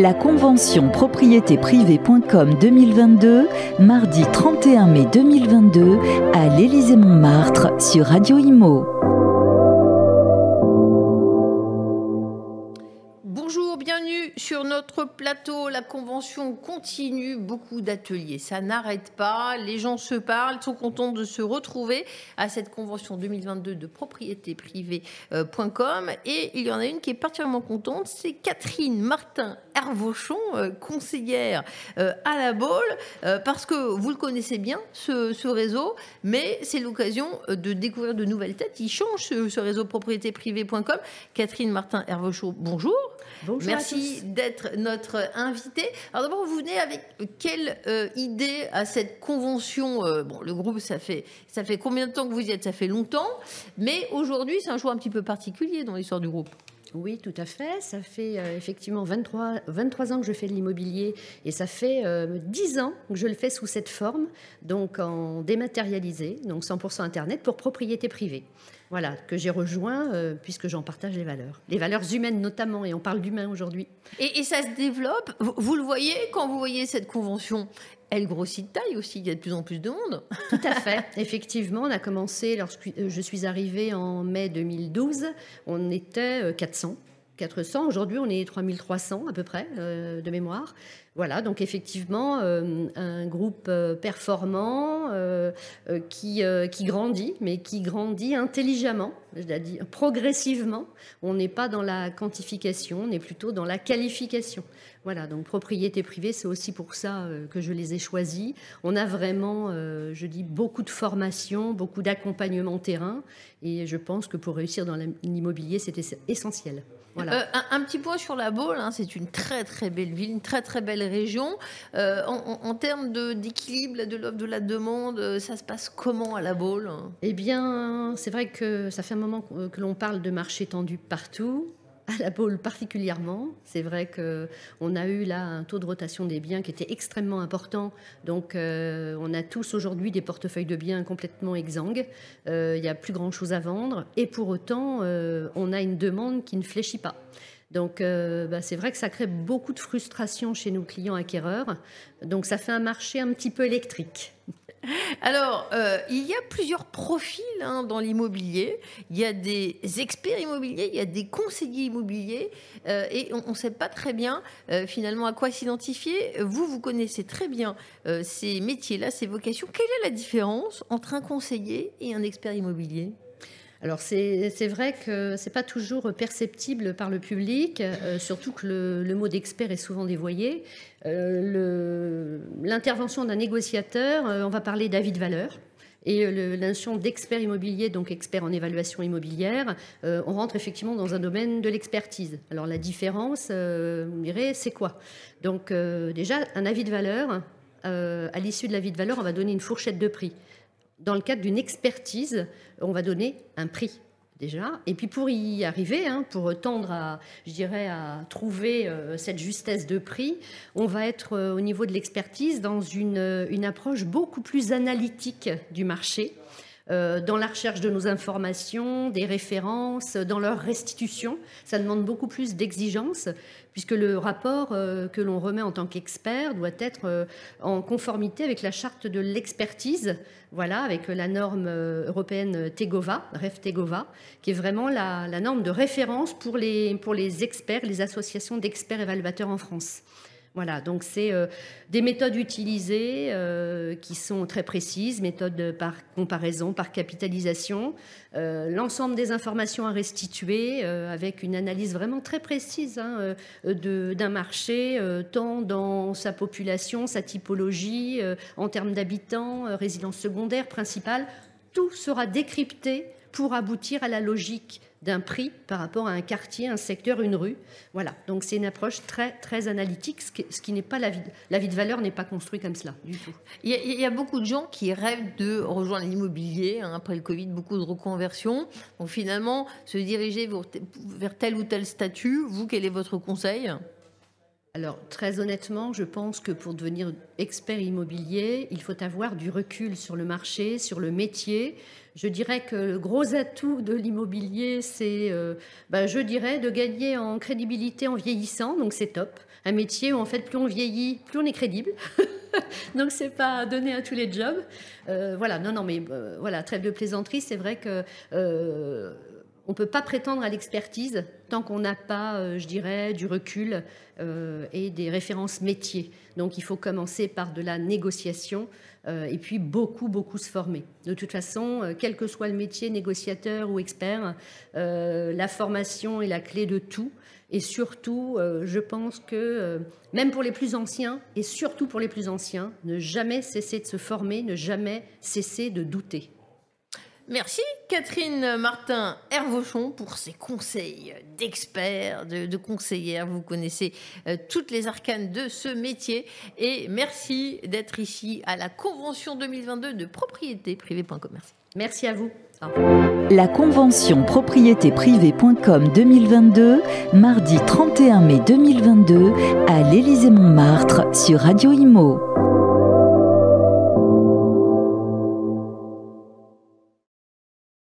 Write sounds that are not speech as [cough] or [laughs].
La convention propriétéprivée.com 2022, mardi 31 mai 2022, à l'Élysée-Montmartre sur Radio Imo. Sur notre plateau, la convention continue, beaucoup d'ateliers, ça n'arrête pas, les gens se parlent, sont contents de se retrouver à cette convention 2022 de propriété privée.com et il y en a une qui est particulièrement contente, c'est Catherine Martin Hervauchon, euh, conseillère euh, à la Baule, euh, parce que vous le connaissez bien, ce, réseau, mais c'est l'occasion de découvrir de nouvelles têtes. Il change ce, ce réseau propriété privée.com. Catherine Martin Hervauchon, bonjour. Bonjour Merci d'être notre invité. Alors d'abord, vous venez avec quelle euh, idée à cette convention euh, Bon, le groupe, ça fait, ça fait combien de temps que vous y êtes? Ça fait longtemps. Mais aujourd'hui, c'est un choix un petit peu particulier dans l'histoire du groupe. Oui, tout à fait. Ça fait euh, effectivement 23, 23 ans que je fais de l'immobilier et ça fait 10 ans que je le fais sous cette forme, donc en dématérialisé, donc 100% Internet pour propriété privée. Voilà, que j'ai rejoint euh, puisque j'en partage les valeurs. Les valeurs humaines notamment, et on parle d'humain aujourd'hui. Et, ça se développe, vous, le voyez quand vous voyez cette convention? Elle grossit de taille aussi, il y a de plus en plus de monde. Tout à fait. [laughs] Effectivement, on a commencé, lorsque euh, je suis arrivée en mai 2012, on était 400. Euh, 400. Aujourd'hui, on est 3300 à peu près de mémoire. Voilà, donc effectivement, euh, un groupe euh, performant euh, qui, qui grandit, mais qui grandit intelligemment, c'est-à-dire progressivement. On n'est pas dans la quantification, on est plutôt dans la qualification. Voilà, donc propriété privée, c'est aussi pour ça que je les ai choisis. On a vraiment, je dis, beaucoup de formation, beaucoup d'accompagnement terrain, et je pense que pour réussir dans l'immobilier, c'était essentiel. Euh, un, petit point sur la Baule, hein, c'est une très très belle ville, une très très belle région. Euh, en, termes d'équilibre de l'offre de la demande, euh, ça se passe comment à la Baule? Eh bien, c'est vrai que ça fait un moment que l'on parle de marché tendu partout à la Baule particulièrement. C'est vrai qu'on a eu là un taux de rotation des biens qui était extrêmement important. Donc euh, on a tous aujourd'hui des portefeuilles de biens complètement exsangues. Euh, il n'y a plus grand-chose à vendre. Et pour autant, euh, on a une demande qui ne fléchit pas. Donc bah, c'est vrai que ça crée beaucoup de frustration chez nos clients acquéreurs. Donc ça fait un marché un petit peu électrique. Alors, euh, il y a plusieurs profils hein, dans l'immobilier. Il y a des experts immobiliers, il y a des conseillers immobiliers, euh, et on ne sait pas très bien euh, finalement à quoi s'identifier. Vous, vous connaissez très bien ces métiers-là, ces vocations. Quelle est la différence entre un conseiller et un expert immobilier? Alors c'est vrai que c'est pas toujours perceptible par le public, euh, surtout que le, mot d'expert est souvent dévoyé. Euh, l'intervention d'un négociateur, euh, on va parler d'avis de valeur. Et la notion d'expert immobilier, donc expert en évaluation immobilière, on rentre effectivement dans un domaine de l'expertise. Alors la différence, on dirait, c'est quoi? Donc déjà, un avis de valeur, à l'issue de l'avis de valeur, on va donner une fourchette de prix dans le cadre d'une expertise, on va donner un prix déjà. Et puis pour y arriver, hein, pour tendre à, je dirais, à trouver euh, cette justesse de prix, on va être euh, au niveau de l'expertise dans une, une, approche beaucoup plus analytique du marché. Euh, dans la recherche de nos informations, des références, dans leur restitution. Ça demande beaucoup plus d'exigence, puisque le rapport que l'on remet en tant qu'expert doit être en conformité avec la charte de l'expertise, voilà, avec la norme euh, européenne Tegova, REF Tegova, qui est vraiment la, norme de référence pour les, pour les experts, les associations d'experts évaluateurs en France. Voilà, donc c'est euh, des méthodes utilisées euh, qui sont très précises, méthodes par comparaison, par capitalisation, euh, l'ensemble des informations à restituer avec une analyse vraiment très précise hein, d'un marché, tant dans sa population, sa typologie, en termes d'habitants, résidence secondaire, principale. Tout sera décrypté pour aboutir à la logique d'un prix par rapport à un quartier, un secteur, une rue. Voilà, donc c'est une approche très, très analytique, ce qui, n'est pas la vie, la vie de valeur n'est pas construite comme cela du tout. Il y, a, beaucoup de gens qui rêvent de rejoindre l'immobilier hein, après le Covid, beaucoup de reconversions. Donc finalement, se diriger vers tel ou tel statut, vous, quel est votre conseil? Alors très honnêtement, je pense que pour devenir expert immobilier, il faut avoir du recul sur le marché, sur le métier. Je dirais que le gros atout de l'immobilier, c'est, bah, je dirais, de gagner en crédibilité en vieillissant, donc c'est top. Un métier où en fait, plus on vieillit, plus on est crédible. [laughs] donc c'est pas donné à tous les jobs. Euh, voilà, non, non, mais euh, voilà, très de plaisanterie, c'est vrai que on ne peut pas prétendre à l'expertise tant qu'on n'a pas, euh, je dirais, du recul euh, et des références métiers. Donc il faut commencer par de la négociation euh, et puis beaucoup, beaucoup se former. De toute façon, quel que soit le métier, négociateur ou expert, la formation est la clé de tout. Et surtout, je pense que même pour les plus anciens, et surtout pour les plus anciens, ne jamais cesser de se former, ne jamais cesser de douter. Merci Catherine Martin Hervauchon pour ces conseils d'experts, de, conseillères. Vous connaissez euh, toutes les arcanes de ce métier. Et merci d'être ici à la Convention 2022 de propriété privée.com. Merci. Merci à vous. La Convention propriété privée.com 2022, mardi 31 mai 2022, à l'Élysée-Montmartre sur Radio Imo.